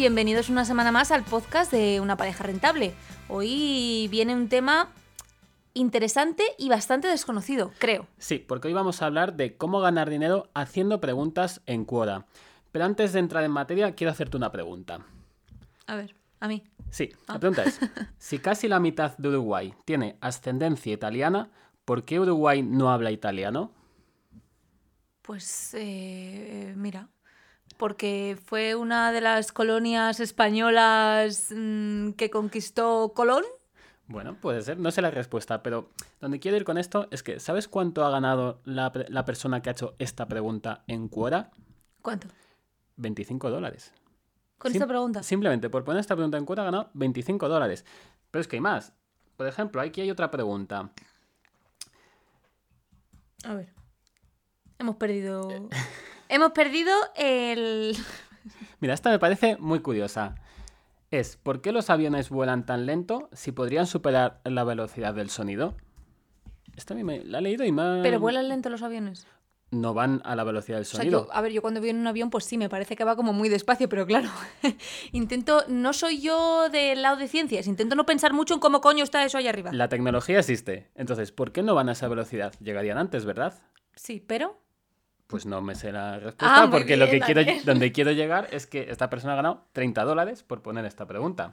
bienvenidos una semana más al podcast de Una pareja rentable. Hoy viene un tema interesante y bastante desconocido, creo. Sí, porque hoy vamos a hablar de cómo ganar dinero haciendo preguntas en Quora. Pero antes de entrar en materia, quiero hacerte una pregunta. A ver, a mí. Sí, la pregunta es, si casi la mitad de Uruguay tiene ascendencia italiana, ¿por qué Uruguay no habla italiano? Pues eh, mira, porque fue una de las colonias españolas mm, que conquistó Colón. Bueno, puede ser, no sé la respuesta, pero donde quiero ir con esto es que, ¿sabes cuánto ha ganado la, persona que ha hecho esta pregunta en Quora? ¿Cuánto? 25 dólares. Con Sim- esta pregunta. Simplemente por poner esta pregunta en Quora ha ganado 25 dólares. Pero es que hay más. Por ejemplo, aquí hay otra pregunta. A ver. Hemos perdido. Hemos perdido el. Mira, esta me parece muy curiosa. Es, ¿por qué los aviones vuelan tan lento si podrían superar la velocidad del sonido? Esta a mí me la he leído y ha- Pero vuelan lento los aviones. No van a la velocidad del O sea, sonido. yo, a ver, yo cuando voy en un avión, pues sí, me parece que va como muy despacio, pero claro, intento, no soy yo del lado de ciencias, intento no pensar mucho en cómo coño está eso ahí arriba. La tecnología existe. Entonces, ¿por qué no van a esa velocidad? Llegarían antes, ¿verdad? Sí, pero... Pues no me sé la respuesta Ah, porque lo que quiero, donde quiero llegar es que esta persona ha ganado 30 dólares por poner esta pregunta.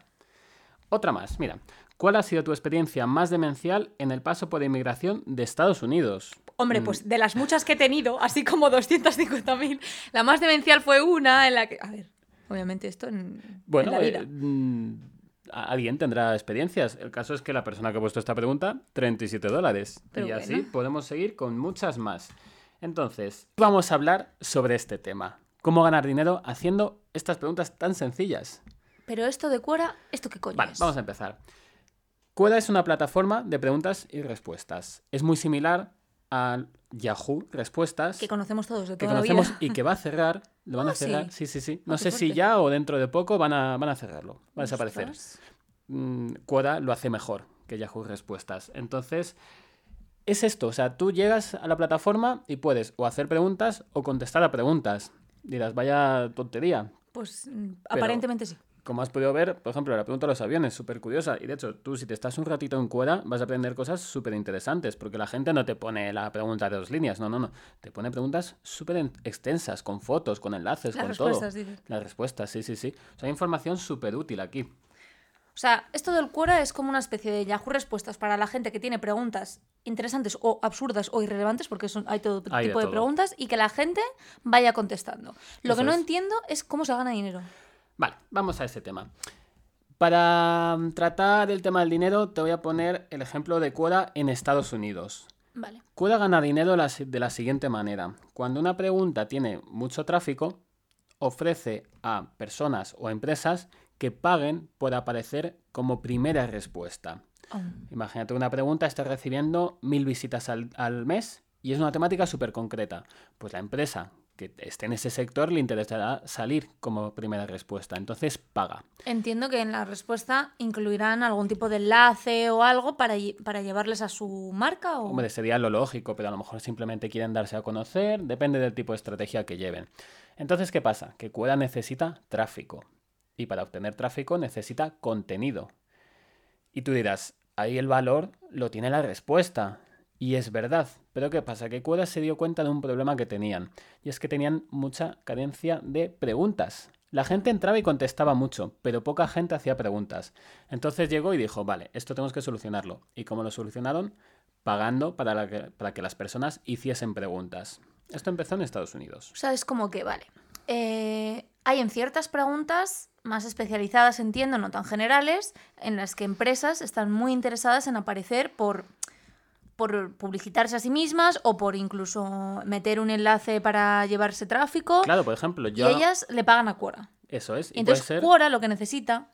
Otra más, mira. ¿Cuál ha sido tu experiencia más demencial en el paso por inmigración de Estados Unidos? Hombre, pues de las muchas que he tenido, así como 250.000, la más demencial fue una en la que... A ver, obviamente esto en, Bueno, en la eh, vida. mm, alguien tendrá experiencias. El caso es que la persona que ha puesto esta pregunta, 37 dólares. Pero y así podemos seguir con muchas más. Entonces, vamos a hablar sobre este tema. ¿Cómo ganar dinero haciendo estas preguntas tan sencillas? Pero esto de Quora, ¿esto qué coño Vale, es? vamos a empezar. Quora es una plataforma de preguntas y respuestas. Es muy similar a Yahoo Respuestas. Que conocemos todos de que toda la conocemos vida. y que va a cerrar. Lo van Ah, a cerrar. sí. Sí, sí, sí. Ah, No sé si ya o dentro de poco van a, van a cerrarlo. Va a desaparecer. Mm, Quora lo hace mejor que Yahoo Respuestas. Entonces, es esto. O sea, tú llegas a la plataforma y puedes o hacer preguntas o contestar a preguntas. Dirás, vaya tontería. Pues mm, aparentemente sí. Como has podido ver, por ejemplo, la pregunta de los aviones, súper curiosa. Y de hecho, tú si te estás un ratito en Quora, vas a aprender cosas súper interesantes, porque la gente no te pone la pregunta de dos líneas, no, no, no. Te pone preguntas súper en- extensas, con fotos, con enlaces, Las con respuestas, todo. dices. Las respuestas, sí, sí, sí. O sea, hay información súper útil aquí. O sea, esto del Quora es como una especie de Yahoo Respuestas para la gente que tiene preguntas interesantes o absurdas o irrelevantes, porque son, hay todo Hay tipo de, todo. preguntas, y que la gente vaya contestando. Lo Eso que no es. entiendo es cómo se gana dinero. Vale, vamos a ese tema. Para mm, tratar el tema del dinero, te voy a poner el ejemplo de Quora en Estados Unidos. Vale. Quora gana dinero de la siguiente manera. Cuando una pregunta tiene mucho tráfico, ofrece a personas o empresas que paguen por aparecer como primera respuesta. Oh. Imagínate una pregunta, está recibiendo mil visitas al, al mes y es una temática súper concreta. Pues la empresa que esté en ese sector le interesará salir como primera respuesta. Entonces paga. Entiendo que en la respuesta incluirán algún tipo de enlace o algo para, para llevarles a su marca o... Hombre, sería lo lógico, pero a lo mejor simplemente quieren darse a conocer, depende del tipo de estrategia que lleven. Entonces, ¿qué pasa? Que Quora necesita tráfico. Y para obtener tráfico necesita contenido. Y tú dirás, ahí el valor lo tiene la respuesta. Y es verdad. Pero ¿qué pasa? Que Quora se dio cuenta de un problema que tenían. Y es que tenían mucha carencia de preguntas. La gente entraba y contestaba mucho, pero poca gente hacía preguntas. Entonces llegó y dijo, vale, esto tenemos que solucionarlo. ¿Y cómo lo solucionaron? Pagando para, que, para que las personas hiciesen preguntas. Esto empezó en Estados Unidos. O sea, es como que, vale, eh, hay en ciertas preguntas más especializadas, entiendo, no tan generales, en las que empresas están muy interesadas en aparecer por, por publicitarse a sí mismas o por incluso meter un enlace para llevarse tráfico. Claro, por ejemplo, yo... Y ellas le pagan a Quora. Eso es. Y Entonces, ser... Quora lo que necesita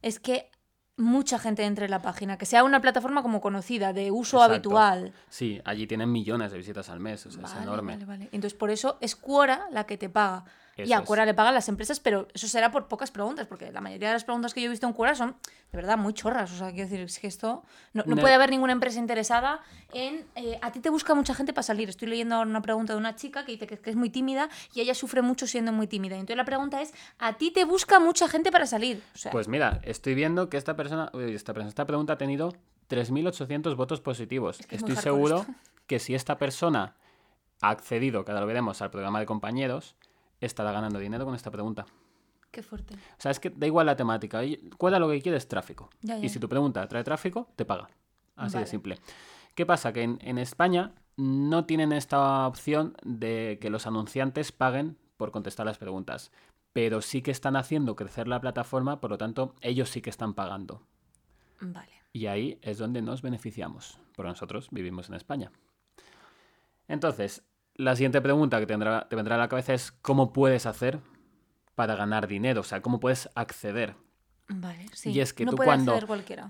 es que mucha gente entre en la página, que sea una plataforma como conocida, de uso Exacto. habitual. Sí, allí tienen millones de visitas al mes, o sea, es enorme. vale, vale. Entonces, por eso es Quora la que te paga. Y a es. Quora le pagan las empresas, pero eso será por pocas preguntas, porque la mayoría de las preguntas que yo he visto en Quora son de verdad muy chorras. O sea, quiero decir, es que esto. No, no No. puede haber ninguna empresa interesada en. eh, a ti te busca mucha gente para salir. Estoy leyendo ahora una pregunta de una chica que dice que, que es muy tímida y ella sufre mucho siendo muy tímida. Y entonces la pregunta es: ¿a ti te busca mucha gente para salir? O sea, Pues mira, estoy viendo que esta persona, uy, esta persona, esta pregunta ha tenido 3.800 votos positivos. que es muy estoy seguro que si esta persona ha accedido, que ahora lo veremos, al programa de compañeros, estará ganando dinero con esta pregunta. qué fuerte. O sea, es que da igual la temática. Cuela lo que quiere es tráfico. Ya, ya, y si tu pregunta trae tráfico, te paga. Así Vale. de simple. ¿Qué pasa? Que en, en España no tienen esta opción de que los anunciantes paguen por contestar las preguntas. Pero sí que están haciendo crecer la plataforma, por lo tanto, ellos sí que están pagando. Vale. Y ahí es donde nos beneficiamos, porque nosotros vivimos en España. Entonces, la siguiente pregunta que tendrá, te vendrá a la cabeza es ¿cómo puedes hacer para ganar dinero? O sea, ¿cómo puedes acceder? Vale, sí. Y es que no tú cuando,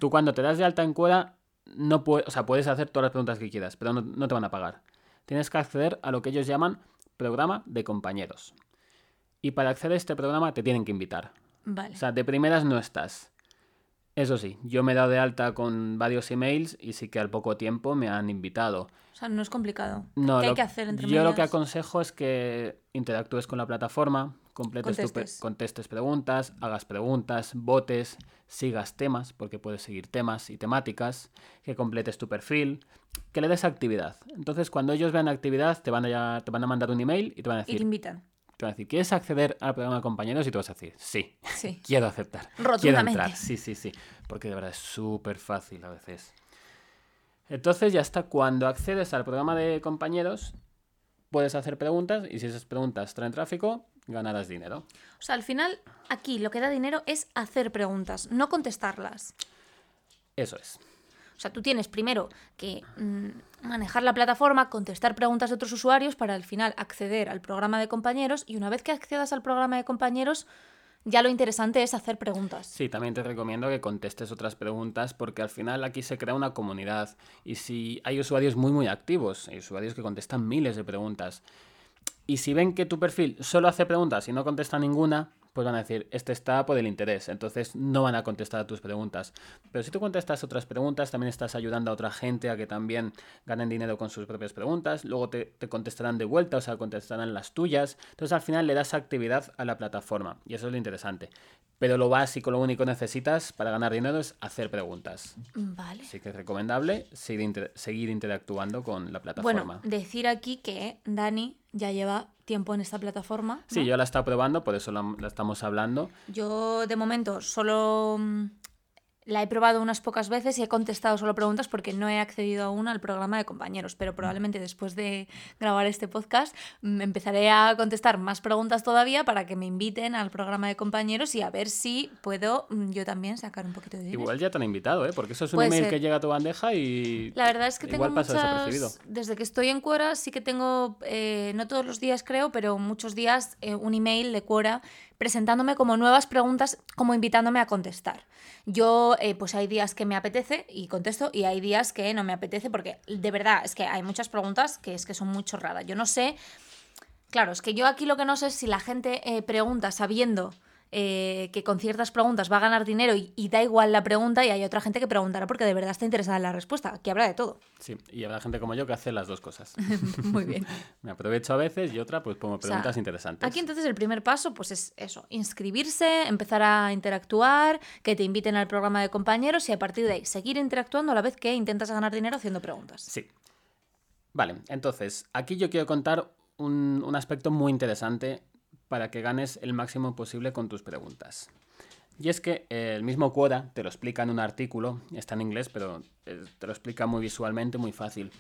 tú cuando te das de alta en Quora, no puedes, o sea, puedes hacer todas las preguntas que quieras, pero no, no te van a pagar. Tienes que acceder a lo que ellos llaman programa de compañeros. Y para acceder a este programa te tienen que invitar. Vale. O sea, de primeras no estás. Eso sí, yo me he dado de alta con varios emails y sí que al poco tiempo me han invitado. O sea, no es complicado. No, ¿Qué hay que hacer entre Yo lo que aconsejo es que interactúes con la plataforma, completes tu pe- Contestes. contestes preguntas, hagas preguntas, votes, sigas temas, porque puedes seguir temas y temáticas, que completes tu perfil, que le des actividad. Entonces, cuando ellos vean actividad, te van a, te van a mandar un email y te van a Y te decir, invitan. Te van a decir, ¿quieres acceder al programa de compañeros? Y tú vas a decir, sí, Sí. quiero aceptar. Quiero entrar. Sí, sí, sí. Porque de verdad es súper fácil a veces. Entonces ya está. Cuando accedes al programa de compañeros, puedes hacer preguntas y si esas preguntas traen tráfico, ganarás dinero. O sea, al final, aquí lo que da dinero es hacer preguntas, no contestarlas. Eso es. O sea, tú tienes primero que mm, manejar la plataforma, contestar preguntas de otros usuarios para al final acceder al programa de compañeros y una vez que accedas al programa de compañeros, ya lo interesante es hacer preguntas. Sí, también te recomiendo que contestes otras preguntas porque al final aquí se crea una comunidad y si hay usuarios muy muy activos, hay usuarios que contestan miles de preguntas y si ven que tu perfil solo hace preguntas y no contesta ninguna, pues van a decir, este está por el interés, entonces no van a contestar a tus preguntas. Pero si tú contestas otras preguntas, también estás ayudando a otra gente a que también ganen dinero con sus propias preguntas, luego te, te contestarán de vuelta, o sea, contestarán las tuyas, entonces al final le das actividad a la plataforma y eso es lo interesante. Pero lo básico, lo único que necesitas para ganar dinero es hacer preguntas. Vale. Así que es recomendable seguir, inter- seguir interactuando con la plataforma. Bueno, decir aquí que Dani ya lleva tiempo en esta plataforma. Sí, yo la he estado probando, por eso la, la estamos hablando. Yo de momento solo mm, la he probado unas pocas veces y he contestado solo preguntas porque no he accedido aún al programa de compañeros, pero probablemente después de grabar este podcast mm, empezaré a contestar más preguntas todavía para que me inviten al programa de compañeros y a ver si puedo mm, yo también sacar un poquito de dinero. Igual ya te han invitado, ¿eh? Porque eso es un Puede email ser. que llega a tu bandeja y. La verdad es que tengo igual pasa desapercibido. muchas... Desde que estoy en Quora sí que tengo, eh, no todos los días creo, pero muchos días eh, un email de Quora presentándome como nuevas preguntas, como invitándome a contestar. Yo, eh, pues hay días que me apetece y contesto y hay días que no me apetece porque de verdad es que hay muchas preguntas que es que son muy chorradas. Yo no sé, claro, es que yo aquí lo que no sé es si la gente eh, pregunta sabiendo eh, que con ciertas preguntas va a ganar dinero y, y da igual la pregunta y hay otra gente que preguntará porque de verdad está interesada en la respuesta. Aquí habrá de todo. Sí, y habrá gente como yo que hace las dos cosas. Muy bien. Me aprovecho a veces y otra, pues pongo sea, preguntas interesantes. Aquí entonces el primer paso pues es eso, inscribirse, empezar a interactuar, que te inviten al programa de compañeros y a partir de ahí seguir interactuando a la vez que intentas ganar dinero haciendo preguntas. Sí. Vale, entonces, aquí yo quiero contar un, un aspecto muy interesante para que ganes el máximo posible con tus preguntas. Y es que eh, el mismo Quora te lo explica en un artículo, está en inglés, pero eh, te lo explica muy visualmente, muy fácil,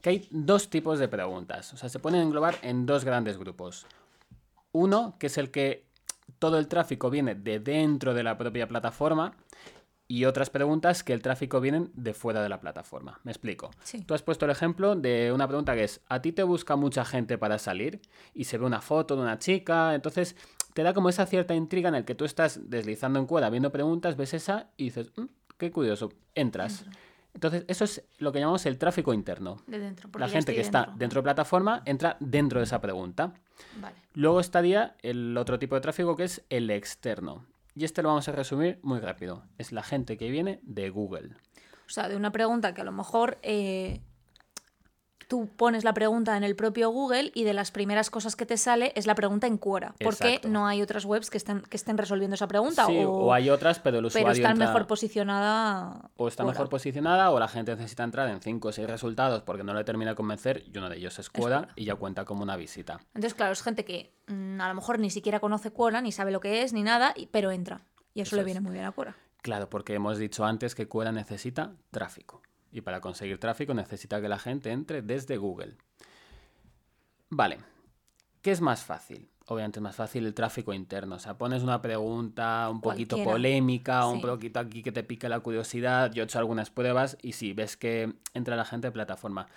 que hay dos tipos de preguntas, o sea, se pueden englobar en dos grandes grupos. Uno, que es el que todo el tráfico viene de dentro de la propia plataforma, y otras preguntas que el tráfico vienen de fuera de la plataforma. Me explico. Sí. Tú has puesto el ejemplo de una pregunta que es, ¿a ti te busca mucha gente para salir? Y se ve una foto de una chica, entonces te da como esa cierta intriga en el que tú estás deslizando en cuerda, viendo preguntas, ves esa y dices, "Mm, qué curioso, entras. Entonces, eso es lo que llamamos el tráfico interno. De dentro. La gente que está dentro. dentro de plataforma entra dentro de esa pregunta. Vale. Luego estaría el otro tipo de tráfico que es el externo. Y este lo vamos a resumir muy rápido. Es la gente que viene de Google. O sea, de una pregunta que a lo mejor eh, tú pones la pregunta en el propio Google y de las primeras cosas que te sale es la pregunta en Quora. ¿Por qué Exacto. no hay otras webs que, estén que estén resolviendo esa pregunta? Sí, o, hay otras, pero el usuario pero está entra- mejor posicionada. o está Quora. mejor posicionada o la gente necesita entrar en 5 o 6 resultados porque no le termina de convencer y uno de ellos es Quora Quora. y ya cuenta como una visita. Entonces, claro, es gente que mm, a lo mejor ni siquiera conoce Quora, ni sabe lo que es, ni nada, y- pero entra. Y eso, Eso le es. viene muy bien a Quora. Claro, porque hemos dicho antes que Quora necesita tráfico. Y para conseguir tráfico necesita que la gente entre desde Google. Vale. ¿Qué es más fácil? Obviamente es más fácil el tráfico interno. O sea, pones una pregunta un poquito Cualquiera. polémica, un poquito aquí que te pique la curiosidad. Yo he hecho algunas pruebas y sí, ves que entra la gente de plataforma.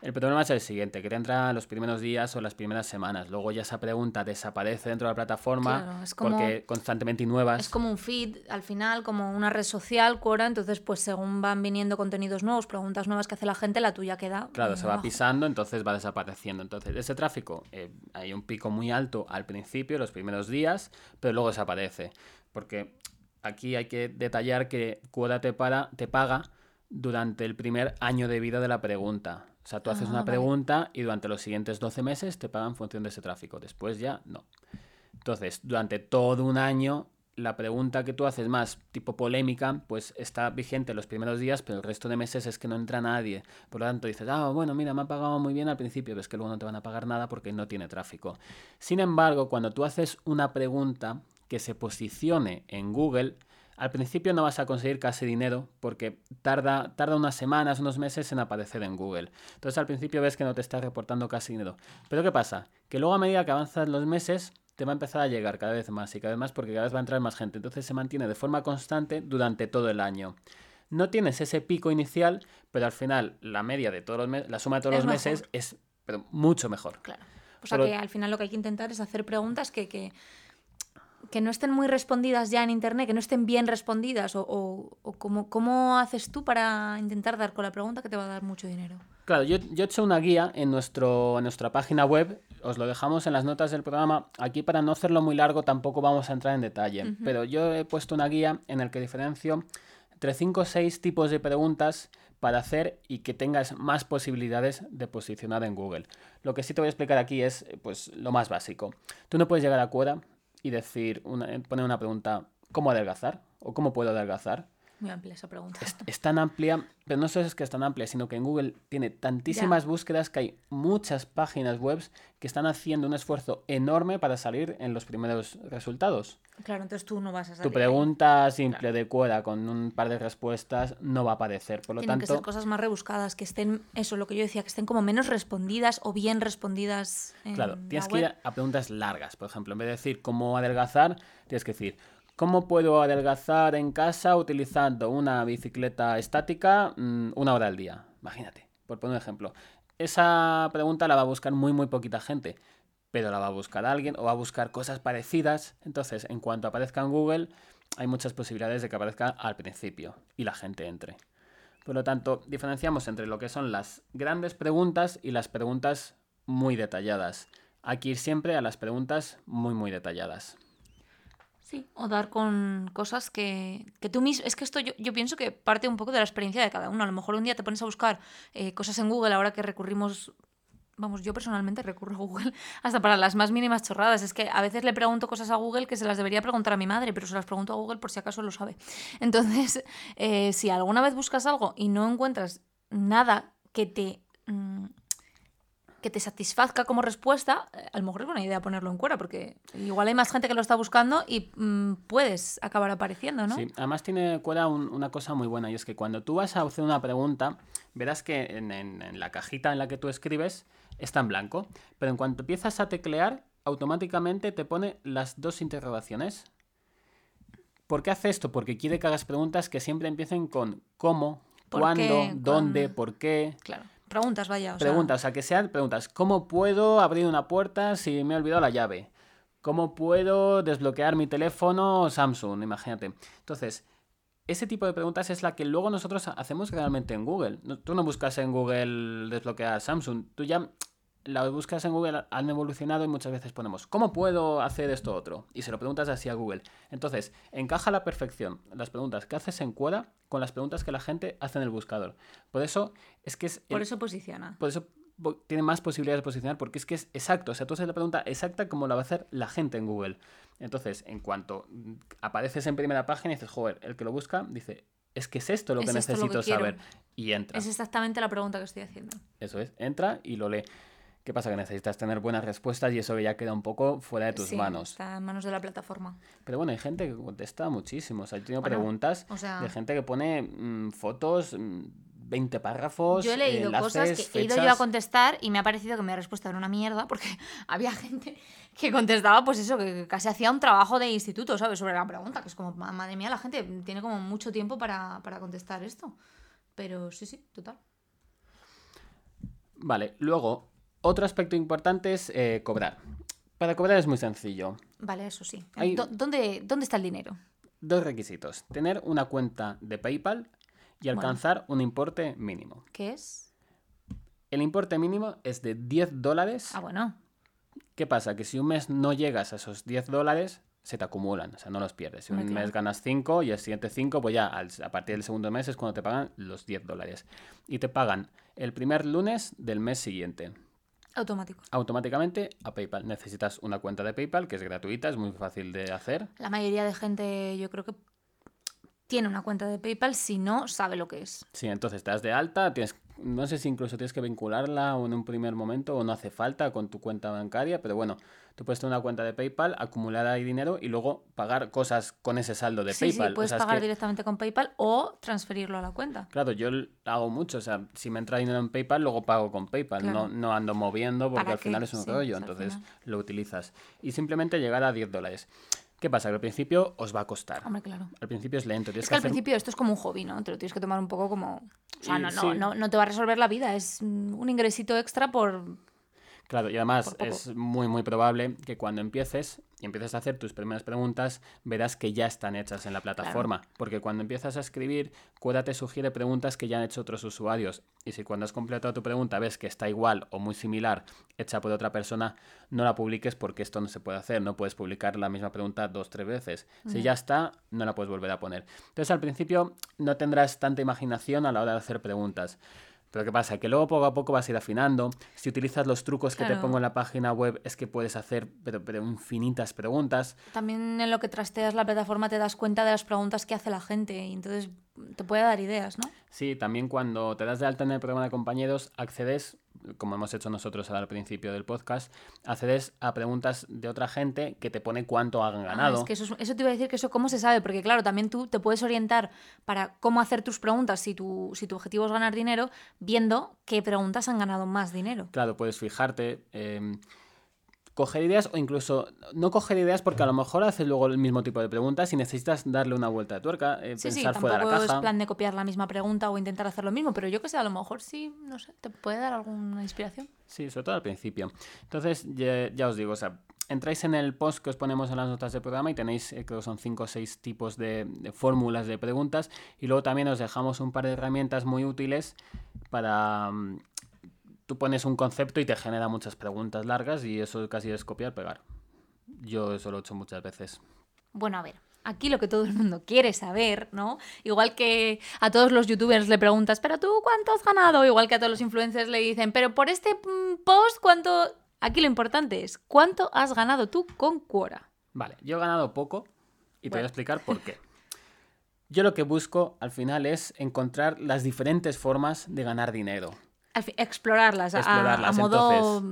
El problema es el siguiente, que te entra los primeros días o las primeras semanas. Luego ya esa pregunta desaparece dentro de la plataforma Claro, es como- porque constantemente hay nuevas. Es como un feed, al final, como una red social, Quora, entonces pues según van viniendo contenidos nuevos, preguntas nuevas que hace la gente, la tuya queda. Claro, se va pisando, entonces va desapareciendo. Entonces, ese tráfico, eh, hay un pico muy alto al principio, los primeros días, pero luego desaparece. Porque aquí hay que detallar que Quora te, para, te paga durante el primer año de vida de la pregunta. O sea, tú haces Ah, una vale. pregunta y durante los siguientes 12 meses te pagan en función de ese tráfico. Después ya no. Entonces, durante todo un año, la pregunta que tú haces más tipo polémica, pues está vigente los primeros días, pero el resto de meses es que no entra nadie. Por lo tanto, dices, ah, bueno, mira, me ha pagado muy bien al principio, ves que luego no te van a pagar nada porque no tiene tráfico. Sin embargo, cuando tú haces una pregunta que se posicione en Google, al principio no vas a conseguir casi dinero porque tarda, tarda unas semanas, unos meses en aparecer en Google. Entonces al principio ves que no te está reportando casi dinero. Pero ¿qué pasa? Que luego a medida que avanzan los meses te va a empezar a llegar cada vez más y cada vez más porque cada vez va a entrar más gente. Entonces se mantiene de forma constante durante todo el año. No tienes ese pico inicial, pero al final la media de todos los meses, la suma de todos Es los meses es pero mucho mejor. Claro. O sea Pero- que al final lo que hay que intentar es hacer preguntas que, que, que no estén muy respondidas ya en internet, que no estén bien respondidas. O, o, o cómo, cómo haces tú para intentar dar con la pregunta que te va a dar mucho dinero. Claro, yo, yo he hecho una guía en, nuestro, en nuestra página web, os lo dejamos en las notas del programa. Aquí para no hacerlo muy largo tampoco vamos a entrar en detalle, pero yo he puesto una guía en la que diferencio entre 5 o 6 tipos de preguntas para hacer y que tengas más posibilidades de posicionar en Google. Lo que sí te voy a explicar aquí es pues, lo más básico. Tú no puedes llegar a Quora y decir, una- poner una pregunta, ¿cómo adelgazar? o ¿cómo puedo adelgazar? Muy amplia esa pregunta. es, es tan amplia, pero no solo es que es tan amplia, sino que en Google tiene tantísimas búsquedas que hay muchas páginas web que están haciendo un esfuerzo enorme para salir en los primeros resultados. Claro, entonces tú no vas a salir. Tu ahí. pregunta simple de Quora con un par de respuestas no va a aparecer. Por lo Tienen que ser tanto, cosas más rebuscadas, que estén, eso, lo que yo decía, que estén como menos respondidas o bien respondidas. En claro, la tienes que ir a preguntas largas. Por ejemplo, en vez de decir cómo adelgazar, tienes que decir ¿Cómo puedo adelgazar en casa utilizando una bicicleta estática mm, una hora al día? Imagínate, por poner un ejemplo. Esa pregunta la va a buscar muy, muy poquita gente, pero la va a buscar alguien o va a buscar cosas parecidas. Entonces, en cuanto aparezca en Google, hay muchas posibilidades de que aparezca al principio y la gente entre. Por lo tanto, diferenciamos entre lo que son las grandes preguntas y las preguntas muy detalladas. Hay que ir siempre a las preguntas muy, muy detalladas. Sí, o dar con cosas que, que tú mismo... Es que esto yo, yo pienso que parte un poco de la experiencia de cada uno. A lo mejor un día te pones a buscar eh, cosas en Google ahora que recurrimos... Vamos, yo personalmente recurro a Google hasta para las más mínimas chorradas. Es que a veces le pregunto cosas a Google que se las debería preguntar a mi madre, pero se las pregunto a Google por si acaso lo sabe. Entonces, eh, si alguna vez buscas algo y no encuentras nada que te... mm, que te satisfazca como respuesta, eh, a lo mejor es buena idea ponerlo en cuera, porque igual hay más gente que lo está buscando y mm, puedes acabar apareciendo, ¿no? Sí, además tiene un- una cosa muy buena y es que cuando tú vas a hacer una pregunta, verás que en, en- en la cajita en la que tú escribes está en blanco, pero en cuanto empiezas a teclear, automáticamente te pone las dos interrogaciones. ¿Por qué hace esto? Porque quiere que hagas preguntas que siempre empiecen con cómo, ¿Por cuándo, qué? dónde, ¿Cuándo? por qué. Claro. Preguntas, vaya. Preguntas, o sea, que sean preguntas. ¿Cómo puedo abrir una puerta si me he olvidado la llave? ¿Cómo puedo desbloquear mi teléfono Samsung? Imagínate. Entonces, ese tipo de preguntas es la que luego nosotros hacemos realmente en Google. Tú no buscas en Google desbloquear Samsung. Tú ya las búsquedas en Google han evolucionado y muchas veces ponemos, ¿cómo puedo hacer esto otro? Y se lo preguntas así a Google. Entonces, encaja a la perfección las preguntas que haces en Quora con las preguntas que la gente hace en el buscador. Por eso es que es... Por eso posiciona. Por eso tiene más posibilidades de posicionar porque es que es exacto. O sea, tú haces la pregunta exacta como la va a hacer la gente en Google. Entonces, en cuanto apareces en primera página y dices, joder, el que lo busca dice, es que es esto lo que necesito saber. Y entra. Es exactamente la pregunta que estoy haciendo. Eso es, entra y lo lee. ¿Qué pasa? Que necesitas tener buenas respuestas y eso ya queda un poco fuera de tus sí, manos. Está en manos de la plataforma. Pero bueno, hay gente que contesta muchísimo. O sea, yo tengo preguntas de gente que pone mm, fotos, 20 mm, párrafos. Yo he leído cosas que he ido yo a contestar y me ha parecido que mi respuesta era una mierda porque había gente que contestaba, pues eso, que casi hacía un trabajo de instituto, ¿sabes? Sobre la pregunta, que es como, madre mía, la gente tiene como mucho tiempo para, para contestar esto. Pero sí, sí, total. Vale, luego otro aspecto importante es eh, cobrar. Para cobrar es muy sencillo. Vale, eso sí. ¿Dónde, ¿Dónde está el dinero? Dos requisitos. Tener una cuenta de PayPal y alcanzar un importe mínimo. ¿Qué es? El importe mínimo es de 10 dólares. Ah, bueno. ¿Qué pasa? Que si un mes no llegas a esos 10 dólares, se te acumulan, o sea, no los pierdes. Si un mes ganas 5 y el siguiente 5, pues ya a partir del segundo mes es cuando te pagan los 10 dólares. Y te pagan el primer lunes del mes siguiente. Automático. Automáticamente a PayPal. Necesitas una cuenta de PayPal que es gratuita, es muy fácil de hacer. La mayoría de gente, yo creo que tiene una cuenta de PayPal si no sabe lo que es. Sí, entonces te das de alta, tienes, no sé si incluso tienes que vincularla en un primer momento o no hace falta con tu cuenta bancaria, pero bueno, tú puedes tener una cuenta de PayPal, acumular ahí dinero y luego pagar cosas con ese saldo de PayPal. Sí, puedes pagar directamente con PayPal o transferirlo a la cuenta. Claro, yo hago mucho, o sea, si me entra dinero en PayPal, luego pago con PayPal, no, no ando moviendo porque al final es un rollo, entonces lo utilizas. Y simplemente llegar a 10 dólares. ¿Qué pasa? Que al principio os va a costar. Hombre, claro. Al principio es lento. es que, al principio esto es como un hobby, ¿no? Te lo tienes que tomar un poco como... O sea, no, no, no, no te va a resolver la vida. Es un ingresito extra por Claro, y además es muy, muy probable que cuando empieces y empieces a hacer tus primeras preguntas, verás que ya están hechas en la plataforma. Porque cuando empiezas a escribir, Cueda te sugiere preguntas que ya han hecho otros usuarios. Y si cuando has completado tu pregunta ves que está igual o muy similar hecha por otra persona, no la publiques porque esto no se puede hacer. No puedes publicar la misma pregunta dos, tres veces. Si ya está, no la puedes volver a poner. Entonces al principio no tendrás tanta imaginación a la hora de hacer preguntas. Pero ¿qué pasa? Que luego poco a poco vas a ir afinando. Si utilizas los trucos que te pongo en la página web, es que puedes hacer pero, pero infinitas preguntas. También en lo que trasteas la plataforma te das cuenta de las preguntas que hace la gente y entonces te puede dar ideas, ¿no? Sí, también cuando te das de alta en el programa de compañeros, accedes como hemos hecho nosotros al principio del podcast, accedes a preguntas de otra gente que te pone cuánto han ah, ganado. es que eso, eso, te iba a decir que eso cómo se sabe, porque claro, también tú te puedes orientar para cómo hacer tus preguntas si tu, si tu objetivo es ganar dinero, viendo qué preguntas han ganado más dinero. Claro, puedes fijarte. Em, coger ideas o incluso no coger ideas porque a lo mejor haces luego el mismo tipo de preguntas y necesitas darle una vuelta de tuerca, eh, pensar fuera de la caja. es plan de copiar la misma pregunta o intentar hacer lo mismo, pero yo que sé, a lo mejor sí, no sé, te puede dar alguna inspiración. Sí, sobre todo al principio. Entonces, ya, os digo, o sea, entráis en el post que os ponemos en las notas del programa y tenéis, eh, creo que son 5 o 6 tipos de, de fórmulas de preguntas y luego también os dejamos un par de herramientas muy útiles para mm, tú pones un concepto y te genera muchas preguntas largas y eso casi es copiar, pegar. Yo eso lo he hecho muchas veces. Bueno, a ver, aquí lo que todo el mundo quiere saber, ¿no? Igual que a todos los youtubers le preguntas, pero tú cuánto has ganado, igual que a todos los influencers le dicen, pero por este mm, post, ¿cuánto? Aquí lo importante es, ¿cuánto has ganado tú con Quora? Vale, yo he ganado poco y te voy a explicar por qué. Yo lo que busco al final es encontrar las diferentes formas de ganar dinero explorarlas, a, modo...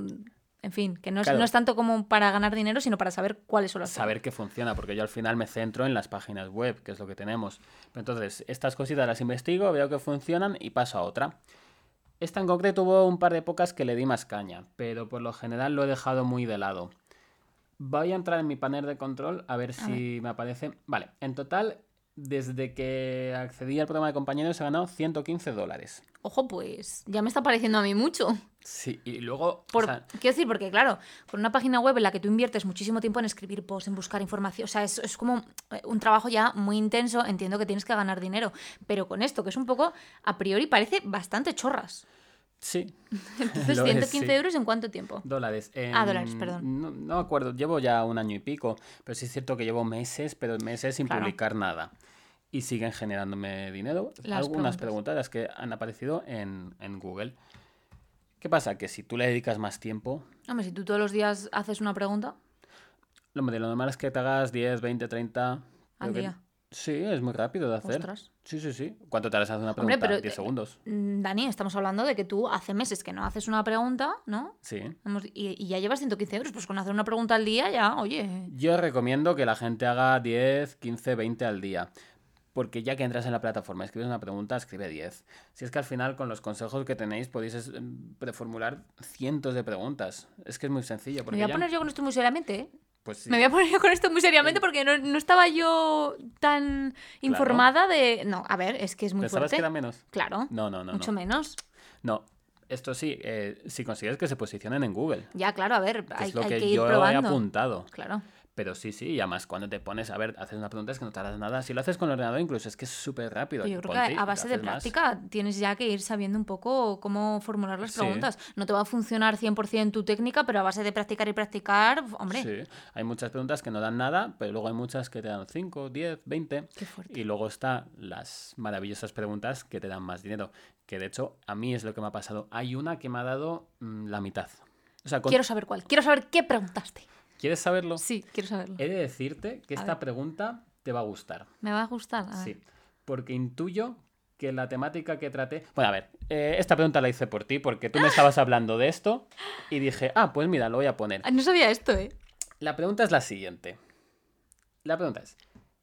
En fin, que no es, tanto como para ganar dinero, sino para saber cuáles son las Saber que funciona, porque yo al final me centro en las páginas web, que es lo que tenemos. entonces, estas cositas las investigo, veo que funcionan y paso a otra. Esta en concreto hubo un par de pocas que le di más caña, pero por lo general lo he dejado muy de lado. Voy a entrar en mi panel de control a ver si me aparece. Vale, en total desde que accedí al programa de compañeros he ganado 115 dólares. Ojo, pues ya me está pareciendo a mí mucho. Sí, y luego... Quiero decir, porque claro, con una página web en la que tú inviertes muchísimo tiempo en escribir posts, en buscar información, o sea, es, es como eh, un trabajo ya muy intenso, entiendo que tienes que ganar dinero, pero con esto, que es un poco, a priori, parece bastante chorras. Sí. Entonces, Lo es, 115 sí. euros en cuánto tiempo? Dólares. Ah, en- dólares, perdón. No, no acuerdo, llevo ya un año y pico, pero sí es cierto que llevo meses, pero meses sin Claro. publicar nada. Y siguen generándome dinero. Las Algunas preguntas. las que han aparecido en, en Google. ¿Qué pasa? Que si tú le dedicas más tiempo, Hombre, si tú todos los días haces una pregunta, lo, lo normal es que te hagas 10, 20, 30. Al día. Sí, es muy rápido de hacer. ostras. Sí, sí, sí. ¿Cuánto tardas hacer una Hombre, pregunta? pero, 10 eh, segundos. Mm, Dani, estamos hablando de que tú hace meses que no haces una pregunta, ¿no? Sí. Y, y ya llevas 115 euros. Pues con hacer una pregunta al día ya, oye. Yo recomiendo que la gente haga 10, 15, 20 al día. Porque ya que entras en la plataforma, escribes una pregunta, escribe 10. Si es que al final con los consejos que tenéis podéis em, preformular cientos de preguntas. Es que es muy sencillo. Me voy a ya- poner yo con esto muy seriamente, ¿eh? Pues sí. Me voy a poner con esto muy seriamente porque no, no estaba yo tan informada de... No, a ver, es que es muy ¿Pensabas fuerte. que era menos? Claro, No, no, no. mucho no. menos. No, esto sí, eh, si consigues que se posicionen en Google. Ya, claro, a ver, hay, es lo hay que, que ir yo he probando. apuntado. Claro. Pero sí, sí, y además cuando te pones a ver, haces una pregunta es que no tardas nada. Si lo haces con el ordenador incluso es que es súper rápido. Yo creo Ponte que a te base de más. práctica tienes ya que ir sabiendo un poco cómo formular las Sí. preguntas. No te va a funcionar 100% tu técnica, pero a base de practicar y practicar, hombre, Sí, hay muchas preguntas que no dan nada, pero luego hay muchas que te dan 5, 10, 20. qué fuerte. Y luego están las maravillosas preguntas que te dan más dinero. Que de hecho, a mí es lo que me ha pasado. Hay una que me ha dado mm, la mitad. O sea, con- Quiero saber cuál. Quiero saber qué preguntaste. ¿Quieres saberlo? Sí, quiero saberlo. He de decirte que A esta ver. pregunta te va a gustar. Me va a gustar. a ver. Sí, porque intuyo que la temática que traté... Bueno, a ver, eh, esta pregunta la hice por ti porque tú me estabas hablando de esto y dije, ah, pues mira, lo voy a poner. Ah, No sabía esto, ¿eh? La pregunta es la siguiente. La pregunta es,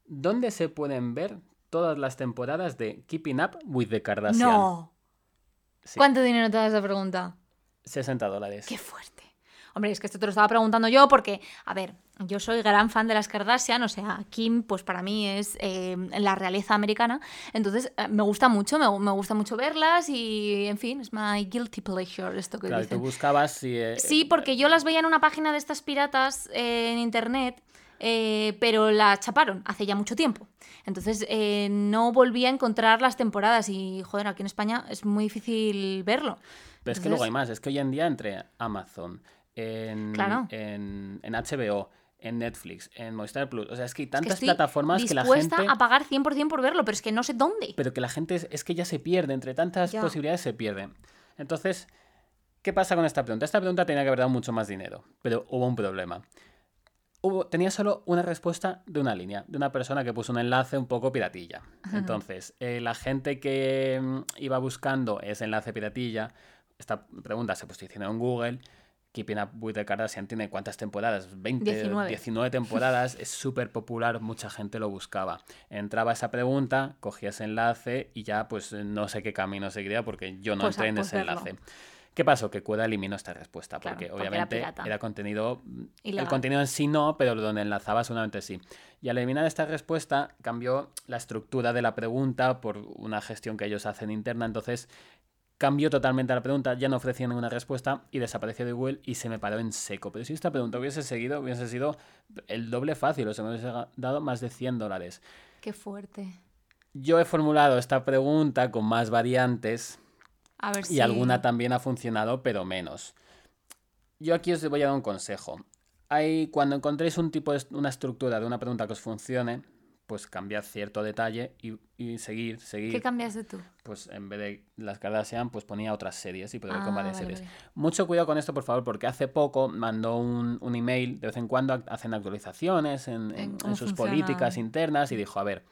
¿dónde se pueden ver todas las temporadas de Keeping Up with the Kardashian? No. Sí, ¿Cuánto dinero te da esa pregunta? 60 dólares. Qué fuerte. Hombre, es que esto te lo estaba preguntando yo porque, a ver, yo soy gran fan de las Kardashian, o sea, Kim, pues para mí es eh, la realeza americana. Entonces, eh, me gusta mucho, me, me gusta mucho verlas y, en fin, es my guilty pleasure, esto que Claro, y dicen. tú buscabas si... eh, Sí, porque yo las veía en una página de estas piratas eh, en internet, eh, pero la chaparon hace ya mucho tiempo. Entonces eh, no volví a encontrar las temporadas y, joder, aquí en España es muy difícil verlo. Pero es que luego hay más. Es que hoy en día entre Amazon, en, Claro. en, en HBO, en Netflix, en Movistar Plus. O sea, es que hay Es que tantas estoy plataformas que la dispuesta gente... a pagar 100% por verlo, pero es que no sé dónde. Pero que la gente es, es que ya se pierde. Entre tantas Ya. posibilidades se pierde. Entonces, ¿qué pasa con esta pregunta? Esta pregunta tenía que haber dado mucho más dinero. Pero hubo un problema. Hubo, tenía solo una respuesta de una línea, de una persona que puso un enlace un poco piratilla. Entonces, eh, la gente que mm, iba buscando ese enlace piratilla, esta pregunta se posicionó en Google. Keeping Up with the Kardashian tiene cuántas temporadas? 20, 19. 19 temporadas, es súper popular, mucha gente lo buscaba. Entraba esa pregunta, cogía ese enlace y ya pues no sé qué camino seguiría porque yo no Pues, entré en pues, ese verlo. enlace. ¿Qué pasó? Que Cueda eliminó esta respuesta Claro, porque obviamente era, contenido... El contenido en sí no, pero donde enlazaba solamente sí. Y al eliminar esta respuesta cambió la estructura de la pregunta por una gestión que ellos hacen interna, entonces cambió totalmente la pregunta, ya no ofrecía ninguna respuesta y desapareció de Google y se me paró en seco. Pero si esta pregunta hubiese seguido, hubiese sido el doble fácil, o sea, me hubiese dado más de 100 dólares. Qué fuerte. Yo he formulado esta pregunta con más variantes A ver si... y alguna también ha funcionado, pero menos. Yo aquí os voy a dar un consejo. Hay, cuando encontréis un tipo de, una estructura de una pregunta que os funcione, pues cambiad cierto detalle y, y seguir, seguir. ¿Qué cambiaste tú? pues en vez de las Kardashian, pues ponía otras series y probé con Ah, varias vale, series. vale. Mucho cuidado con esto, por favor, porque hace poco mandó un, un email, de vez en cuando ac- hacen actualizaciones en, en- En cómo en sus funciona. políticas internas y dijo, a ver,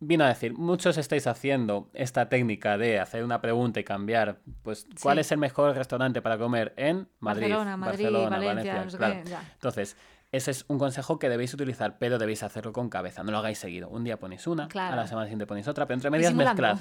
vino a decir, muchos estáis haciendo esta técnica de hacer una pregunta y cambiar, pues, ¿cuál Sí. es el mejor restaurante para comer en Madrid? Barcelona, Madrid, Barcelona, Valencia, no sé claro. qué, ya. Entonces, ese es un consejo que debéis utilizar, pero debéis hacerlo con cabeza, no lo hagáis seguido. Un día ponéis una, Claro. a la semana siguiente ponéis otra, pero entre medias Disimulando.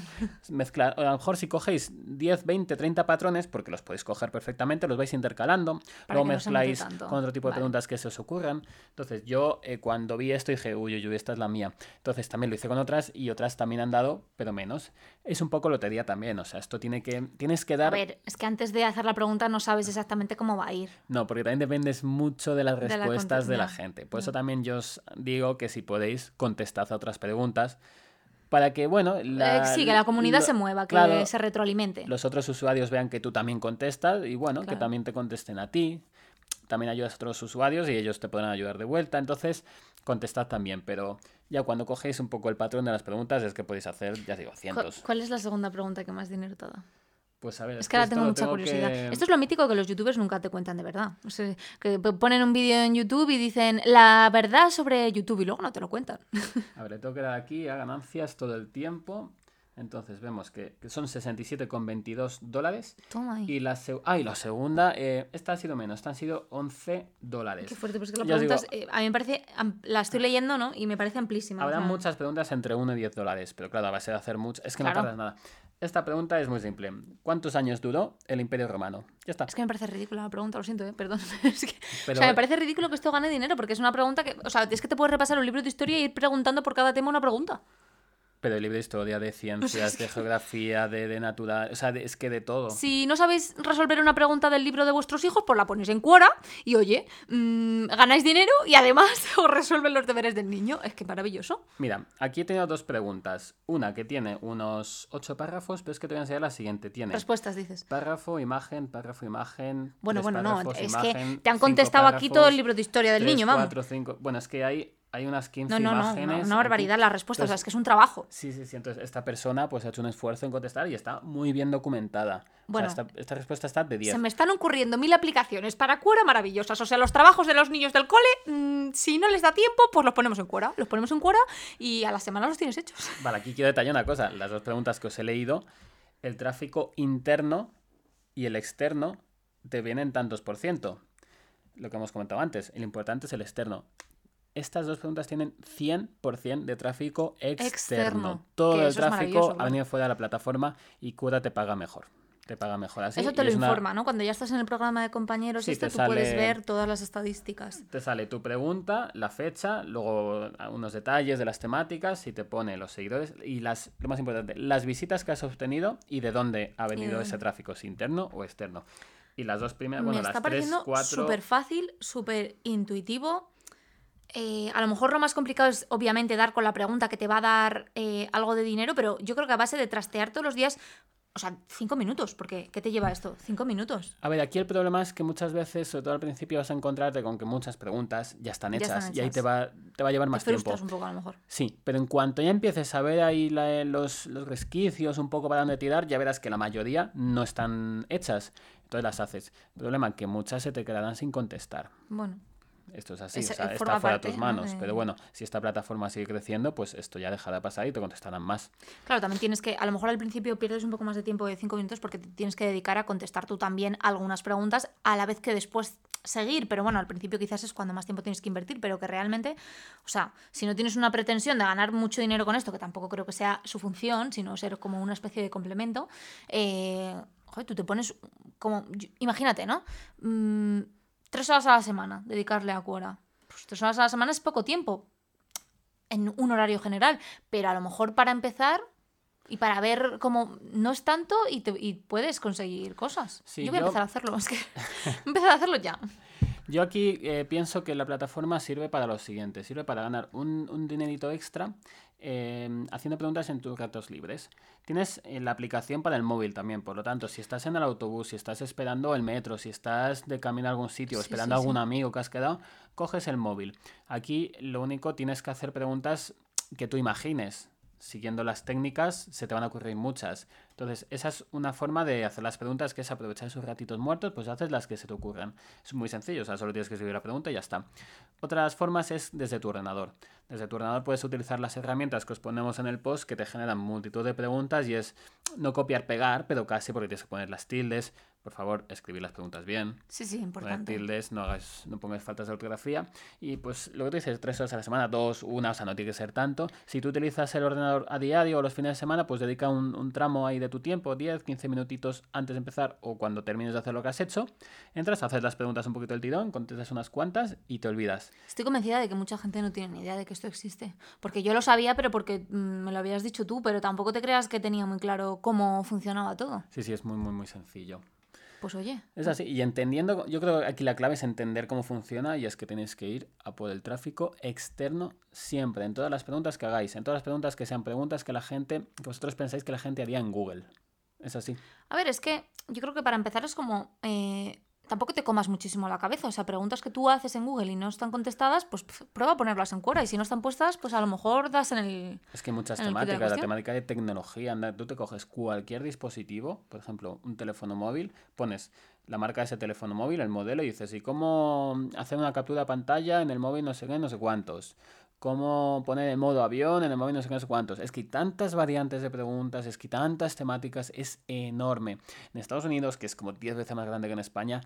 mezclar. A lo mejor si cogéis 10, 20, 30 patrones, porque los podéis coger perfectamente, los vais intercalando, Para luego no mezcláis con otro tipo de Vale. preguntas que se os ocurran. Entonces, yo eh, cuando vi esto dije, uy, uy, uy, esta es la mía. Entonces, también lo hice con otras y otras también han dado, pero menos. Es un poco lotería también, o sea, esto tiene que, tienes que A dar... ver, es que antes de hacer la pregunta no sabes exactamente cómo va a ir. No, porque también dependes mucho de las De la de la gente. Por eso también yo os digo que si podéis, contestad a otras preguntas. para que, bueno, la, Eh, sí, que la comunidad lo- se mueva, que claro, se retroalimente. los otros usuarios vean que tú también contestas y bueno, que también te contesten a ti. También ayudas a otros usuarios y ellos te podrán ayudar de vuelta. Entonces, contestad también. Pero ya cuando cogéis un poco el patrón de las preguntas es que podéis hacer, ya digo, cientos. ¿Cuál es la segunda pregunta que más dinero te da? Pues a ver, Es que ahora tengo mucha curiosidad. que- Esto es lo mítico que los youtubers nunca te cuentan de verdad. O sea, que ponen un vídeo en YouTube y dicen la verdad sobre YouTube y luego no te lo cuentan. A ver, le tengo que dar aquí a ganancias todo el tiempo. Entonces vemos que, que son 67,22 dólares. Toma ahí. Y la, seg- ah, y la segunda, eh, esta ha sido menos, esta han sido 11 dólares. Qué fuerte, pues que la pregunta digo, es, eh, a mí me parece, la estoy leyendo, ¿no? Y me parece amplísima. o Habrá sea, muchas preguntas entre 1 y 10 dólares, pero claro, a base de hacer mucho. Es que no tardas nada. Esta pregunta es muy simple. ¿Cuántos años duró el Imperio Romano? Ya está. Es que me parece ridícula la pregunta, lo siento, ¿eh? perdón. Es que- Pero- O sea, me parece ridículo que esto gane dinero porque es una pregunta que. O sea, es que te puedes repasar un libro de historia y ir preguntando por cada tema una pregunta. Pero el libro de historia, de ciencias, de geografía, de, de natural. O sea, de- es que de todo. Si no sabéis resolver una pregunta del libro de vuestros hijos, pues la ponéis en Quora y oye, mm, ganáis dinero y además os resuelven los deberes del niño. Es que maravilloso. Mira, aquí he tenido dos preguntas. Una que tiene unos 8 párrafos, pero es que te voy a enseñar la siguiente. Tiene Respuestas, dices. párrafo, imagen, párrafo, imagen. Bueno, bueno, no. Es imagen, que te han contestado aquí todo el libro de historia del tres, niño, vamos. cuatro, cinco- Bueno, es que hay, hay unas 15 No, no, no. imágenes. Una, una aquí. barbaridad las respuestas. o sea, Entonces, es que es un trabajo. Sí, sí, sí. Entonces, esta persona pues ha hecho un esfuerzo en contestar y está muy bien documentada. Bueno. o sea, esta, esta respuesta está de 10. Se me están ocurriendo mil aplicaciones para Quora maravillosas. O sea, los trabajos de los niños del cole, mm, si no les da tiempo, pues los ponemos en Quora. Los ponemos en Quora y a la semana los tienes hechos. Vale, aquí quiero detallar una cosa. Las dos preguntas que os he leído, el tráfico interno y el externo te vienen tantos por ciento. Lo que hemos comentado antes, el importante es el externo. Estas dos preguntas tienen 100% de tráfico externo. Externo, Todo el tráfico ha venido fuera de la plataforma y Cura te paga mejor. Te paga mejor así. Eso te lo una- informa, ¿no? Cuando ya estás en el programa de compañeros, Sí, este, te tú puedes ver todas las estadísticas. Te sale tu pregunta, la fecha, luego unos detalles de las temáticas y te pone los seguidores y las, lo más importante, las visitas que has obtenido y de dónde ha venido ese tráfico, si interno o externo. Y las dos primeras, bueno, Me las está tres, pareciendo cuatro... súper fácil, súper intuitivo. Eh, a lo mejor lo más complicado es obviamente dar con la pregunta que te va a dar eh, algo de dinero, pero yo creo que a base de trastear todos los días, o sea, cinco minutos, porque ¿qué te lleva esto? Cinco minutos. A ver, aquí el problema es que muchas veces, sobre todo al principio, vas a encontrarte con que muchas preguntas ya están Ya hechas, y ahí te va, te va a llevar Te más tiempo. frustras un poco a lo mejor. Sí, pero en cuanto ya empieces a ver ahí la- los, los resquicios un poco para dónde tirar, ya verás que la mayoría no están hechas. Entonces las haces. El problema es que muchas se te quedarán sin contestar. Bueno, Esto es así, Es- o sea, está fuera de tus ¿no? manos. de- Pero bueno, si esta plataforma sigue creciendo, pues esto ya dejará de pasar y te contestarán más. claro, también tienes que, a lo mejor al principio pierdes un poco más de tiempo de cinco minutos porque te tienes que dedicar a contestar tú también algunas preguntas a la vez que después seguir, pero bueno, al principio quizás es cuando más tiempo tienes que invertir, pero que realmente, o sea, si no tienes una pretensión de ganar mucho dinero con esto, que tampoco creo que sea su función, sino ser como una especie de complemento, eh, joder, tú te pones como, imagínate, ¿no? Mm, tres horas a la semana dedicarle a Quora. Pues tres horas a la semana es poco tiempo en un horario general, pero a lo mejor para empezar y para ver cómo no es tanto y, te- y puedes conseguir cosas. Sí, yo voy a yo- empezar a hacerlo, es que empezar a hacerlo ya. Yo aquí eh, pienso que la plataforma sirve para lo siguiente, sirve para ganar un, un dinerito extra eh, haciendo preguntas en tus ratos libres. Tienes eh, la aplicación para el móvil también, por lo tanto, si estás en el autobús, si estás esperando el metro, si estás de camino a algún sitio, Sí, esperando sí, a algún sí. amigo que has quedado, coges el móvil. Aquí lo único tienes que hacer preguntas que tú imagines. Siguiendo las técnicas se te van a ocurrir muchas. Entonces, esa es una forma de hacer las preguntas, que es aprovechar esos ratitos muertos, pues haces las que se te ocurran. Es muy sencillo, o sea, solo tienes que escribir la pregunta y ya está. Otras formas es desde tu ordenador. Desde tu ordenador puedes utilizar las herramientas que os ponemos en el post que te generan multitud de preguntas y es no copiar, pegar, pero casi porque tienes que poner las tildes. Por favor, escribir las preguntas bien. Sí, sí, importante. tildes, no, hagas, no pongas faltas de ortografía. Y pues lo que tú dices, tres horas a la semana, dos, una, o sea, no tiene que ser tanto. Si tú utilizas el ordenador a diario o los fines de semana, pues dedica un, un tramo ahí de tu tiempo, 10, 15 minutitos antes de empezar o cuando termines de hacer lo que has hecho. Entras, haces las preguntas un poquito del tirón, contestas unas cuantas y te olvidas. Estoy convencida de que mucha gente no tiene ni idea de que esto existe. Porque yo lo sabía, pero porque mm, me lo habías dicho tú, pero tampoco te creas que tenía muy claro cómo funcionaba todo. Sí, sí, es muy, muy, muy sencillo. Pues oye. Es así. Y entendiendo, yo creo que aquí la clave es entender cómo funciona y es que tenéis que ir a por el tráfico externo siempre, en todas las preguntas que hagáis, en todas las preguntas que sean preguntas que la gente, que vosotros pensáis que la gente haría en Google. Es así. A ver, es que yo creo que para empezar es como eh, tampoco te comas muchísimo la cabeza. O sea, preguntas que tú haces en Google y no están contestadas, pues prueba a ponerlas en Quora. Y si no están puestas, pues a lo mejor das en el. Es que hay muchas temáticas. La, temática de tecnología. Anda, tú te coges cualquier dispositivo, por ejemplo, un teléfono móvil, pones la marca de ese teléfono móvil, el modelo, y dices, ¿y cómo hacer una captura de pantalla en el móvil no sé qué, no sé cuántos? Cómo poner en modo avión en el móvil no sé, qué, no sé cuántos. Es que hay tantas variantes de preguntas, es que tantas temáticas, es enorme. En Estados Unidos, que es como 10 veces más grande que en España,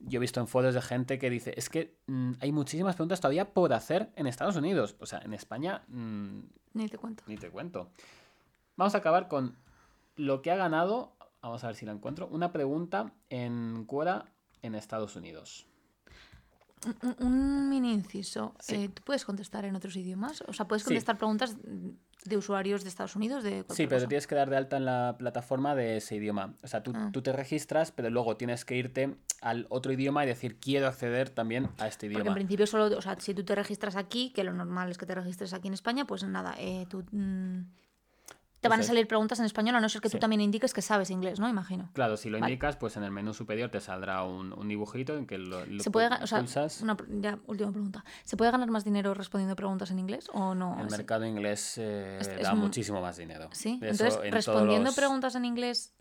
yo he visto en foros de gente que dice, es que mm, hay muchísimas preguntas todavía por hacer en Estados Unidos. O sea, en España... Mm, ni te cuento. Ni te cuento. Vamos a acabar con lo que ha ganado, vamos a ver si la encuentro, una pregunta en Quora en Estados Unidos. Un, mini inciso. Eh, ¿Tú puedes contestar en otros idiomas? O sea, puedes contestar preguntas de usuarios de Estados Unidos, de Sí, pero tienes que dar de alta en la plataforma de ese idioma. O sea, tú, ah. tú, te registras, pero luego tienes que irte al otro idioma y decir, quiero acceder también a este idioma. Porque en principio solo, o sea, si tú te registras aquí, que lo normal es que te registres aquí en España, pues nada, eh, tú... Mm, te van a salir preguntas en español, a no ser que tú también indiques que sabes inglés, ¿no? Imagino. Claro, si lo indicas, pues en el menú superior te saldrá un, un dibujito en que lo, ¿Se puede, o sea, una, ya, última pregunta. ¿Se puede ganar más dinero respondiendo preguntas en inglés o no? El mercado inglés eh, da muchísimo más dinero. Sí, entonces respondiendo preguntas en inglés...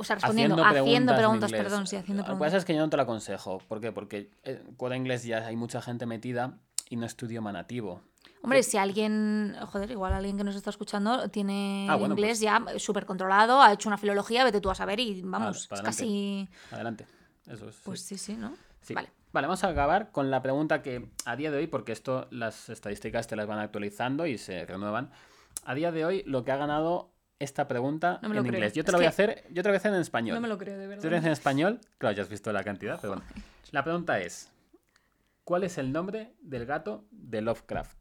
O sea, respondiendo, haciendo preguntas, perdón, sí, haciendo preguntas. Lo que pasa es que yo no te lo aconsejo. ¿Por qué? Porque en eh, inglés ya hay mucha gente metida y no es tu idioma nativo. Hombre, si alguien, joder, igual alguien que nos está escuchando tiene ah, inglés pues ya súper controlado, ha hecho una filología, vete tú a saber y vamos, es casi... Adelante, eso es. Pues sí, sí, ¿no? Vale. Vale, vamos a acabar con la pregunta que a día de hoy, porque esto las estadísticas te las van actualizando y se renuevan. A día de hoy, lo que ha ganado esta pregunta en inglés. Yo te lo voy a hacer, yo te lo voy a hacer en español. No me lo creo, de verdad. ¿Tú lo en español? Claro, ya has visto la cantidad, pero bueno. La pregunta es: ¿Cuál es el nombre del gato de Lovecraft?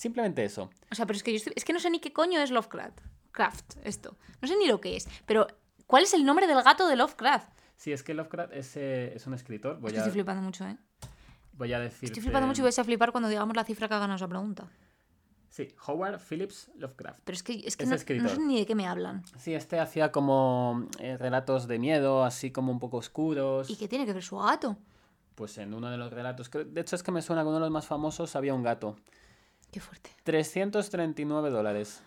Simplemente eso. O sea, pero es que, yo es que no sé ni qué coño es Lovecraft. Craft, esto. No sé ni lo que es. Pero, ¿cuál es el nombre del gato de Lovecraft? Sí, es que Lovecraft es, eh, es un escritor. Voy Estoy flipando mucho, ¿eh? Voy a decir. Estoy flipando mucho y voy a flipar cuando digamos la cifra que ha ganado esa pregunta. Sí, Howard Phillips Lovecraft. Pero es que, es que no, sé ni de qué me hablan. Sí, este hacía como eh, relatos de miedo, así como un poco oscuros. ¿Y qué tiene que ver su gato? Pues en uno de los relatos, de hecho es que me suena que uno de los más famosos había un gato. Qué fuerte. 339 dólares.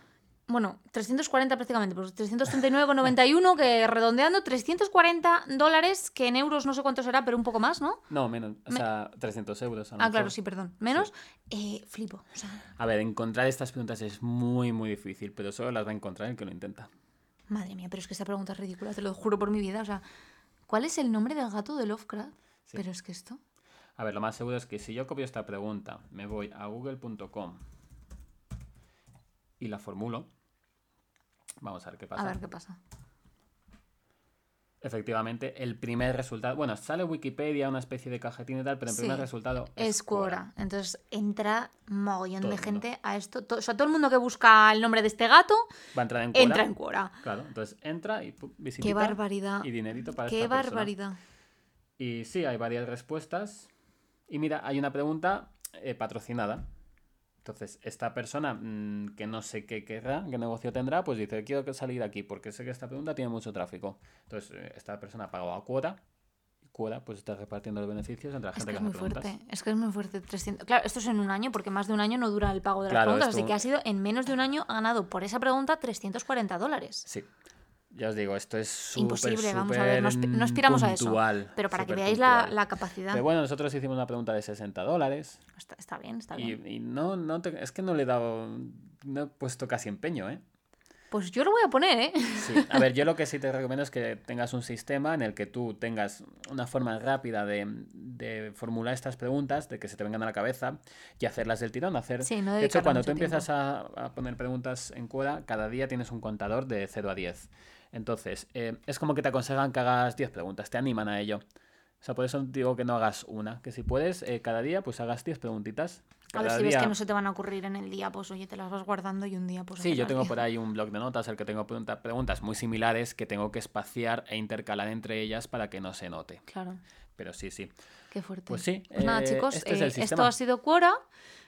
Bueno, 340 prácticamente, pues 339,91 que redondeando 340 dólares, que en euros no sé cuánto será, pero un poco más, ¿no? No, menos, o sea, 300 euros. ah, claro, sí, perdón. Menos, eh, flipo. A ver, encontrar estas preguntas es muy, muy difícil, pero solo las va a encontrar el que lo intenta. Madre mía, pero es que esta pregunta es ridícula, te lo juro por mi vida. O sea, ¿cuál es el nombre del gato de Lovecraft? Pero es que esto... A ver, lo más seguro es que si yo copio esta pregunta, me voy a google.com y la formulo, vamos a ver qué pasa. A ver qué pasa. Efectivamente, el primer resultado, bueno, sale Wikipedia, una especie de cajetín y tal, pero el primer resultado es, Quora. Entonces entra mogollón de gente a esto. o sea, todo el mundo que busca el nombre de este gato va a entrar en Quora. Entra en Quora. Claro, entonces entra y visita. Qué barbaridad. Y dinerito para Qué barbaridad. Y sí, hay varias respuestas. Y mira, hay una pregunta eh, patrocinada. Entonces, esta persona mm, que no sé qué querrá, qué negocio tendrá, pues dice, quiero salir aquí porque sé que esta pregunta tiene mucho tráfico. Entonces, eh, esta persona ha pagado a cuota y cuota pues está repartiendo los beneficios entre la gente que, es muy fuerte. Es que es muy fuerte. 300... Claro, esto es en un año porque más de un año no dura el pago de las preguntas. Así que ha sido en menos de un año ha ganado por esa pregunta 340 dólares. Sí. Ya os digo, esto es imposible, vamos a ver, no, aspiramos a eso. Pero para que veáis la, capacidad. Pero bueno, nosotros hicimos una pregunta de 60 dólares. Está, bien, está bien. Y, no, no es que no le he dado, no he puesto casi empeño, ¿eh? Pues yo lo voy a poner, ¿eh? Sí. A ver, yo lo que sí te recomiendo es que tengas un sistema en el que tú tengas una forma rápida de, formular estas preguntas, de que se te vengan a la cabeza y hacerlas del tirón. Hacer... Sí, no de hecho, cuando tú empiezas a, a, poner preguntas en cuerda, cada día tienes un contador de 0 a 10. Entonces, eh, es como que te aconsejan que hagas 10 preguntas, te animan a ello. O sea, por eso digo que no hagas una, que si puedes, eh, cada día, pues hagas 10 preguntitas. A ver Cada si ves que no se te van a ocurrir en el día, pues oye, te las vas guardando y un día pues... Sí, yo tengo por ahí un blog de notas al que tengo pregunta- preguntas muy similares que tengo que espaciar e intercalar entre ellas para que no se note. Claro, Pero sí, sí. Qué fuerte. Pues sí, Pues nada, eh, chicos, este es eh, esto ha sido Quora.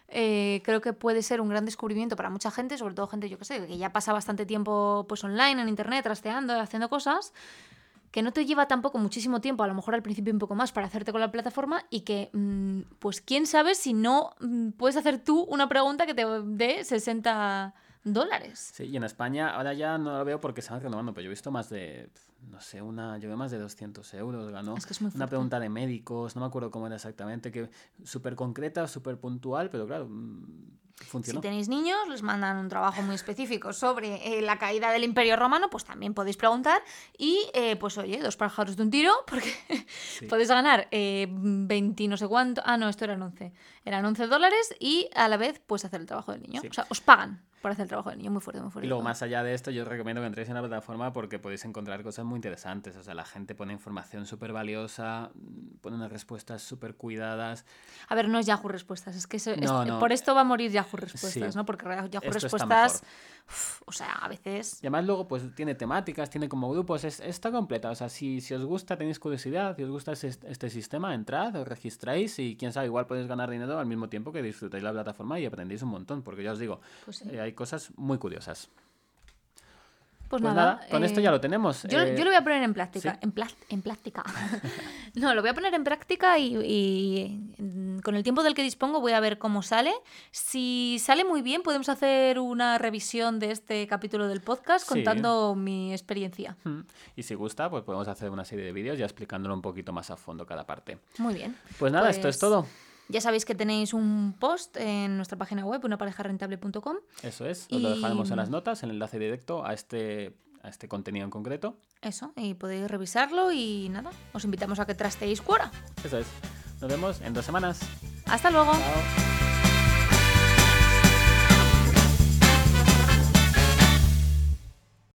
Eh, creo que puede ser un gran descubrimiento para mucha gente, sobre todo gente, yo que sé, que ya pasa bastante tiempo pues online, en internet, trasteando, haciendo cosas, que no te lleva tampoco muchísimo tiempo, a lo mejor al principio un poco más para hacerte con la plataforma y que, mm, pues quién sabe si no mm, puedes hacer tú una pregunta que te dé 60 dólares. Sí, y en España ahora ya no lo veo porque se van renovando, pero yo he visto más de, no sé, una, yo veo más de 200 euros, ganó Es que es muy una pregunta de médicos, no me acuerdo cómo era exactamente, que súper concreta, súper puntual, pero claro, mm, Si funcionó. tenéis niños, les mandan un trabajo muy específico sobre eh, la caída del Imperio Romano, pues también podéis preguntar. Y eh, pues oye, dos pájaros de un tiro, porque podéis ganar eh, 20 no sé cuánto. Ah, no, esto eran 11. Eran 11 dólares y a la vez pues hacer el trabajo del niño. Sí. O sea, os pagan por hacer el trabajo del niño. Muy fuerte, muy fuerte. Y luego, más allá de esto, yo os recomiendo que entréis en la plataforma porque podéis encontrar cosas muy interesantes. O sea, la gente pone información súper valiosa, mm, pone unas respuestas súper cuidadas. A ver, no es Yahoo Respuestas, es que eso- No, es- no. por esto va a morir Yahoo Respuestas, Sí. ¿no? Porque Yahoo Esto Respuestas, uf, o sea, a veces... Y además luego pues tiene temáticas, tiene como grupos, es, está completa. O sea, si, si os gusta, tenéis curiosidad, si os gusta este, este sistema, entrad, os registráis y quién sabe, igual podéis ganar dinero al mismo tiempo que disfrutáis la plataforma y aprendéis un montón. Porque ya os digo, Pues sí. eh, hay cosas muy curiosas. Pues, Pues nada, nada, con esto eh, ya lo tenemos. Yo, Eh, yo lo voy a poner en práctica. ¿sí? En, en práctica. no, lo voy a poner en práctica y, y, mm, con el tiempo del que dispongo voy a ver cómo sale. Si sale muy bien, podemos hacer una revisión de este capítulo del podcast Sí. contando mi experiencia. Y si gusta, pues podemos hacer una serie de vídeos ya explicándolo un poquito más a fondo cada parte. Muy bien. Pues nada, esto es Pues, todo. Ya sabéis que tenéis un post en nuestra página web, unaparejarentable.com. Eso es. Os lo dejaremos en las notas, el enlace directo a este, a este contenido en concreto. Eso, y podéis revisarlo y nada, os invitamos a que trasteéis Quora. Eso es. Nos vemos en dos semanas. Hasta luego. Chao.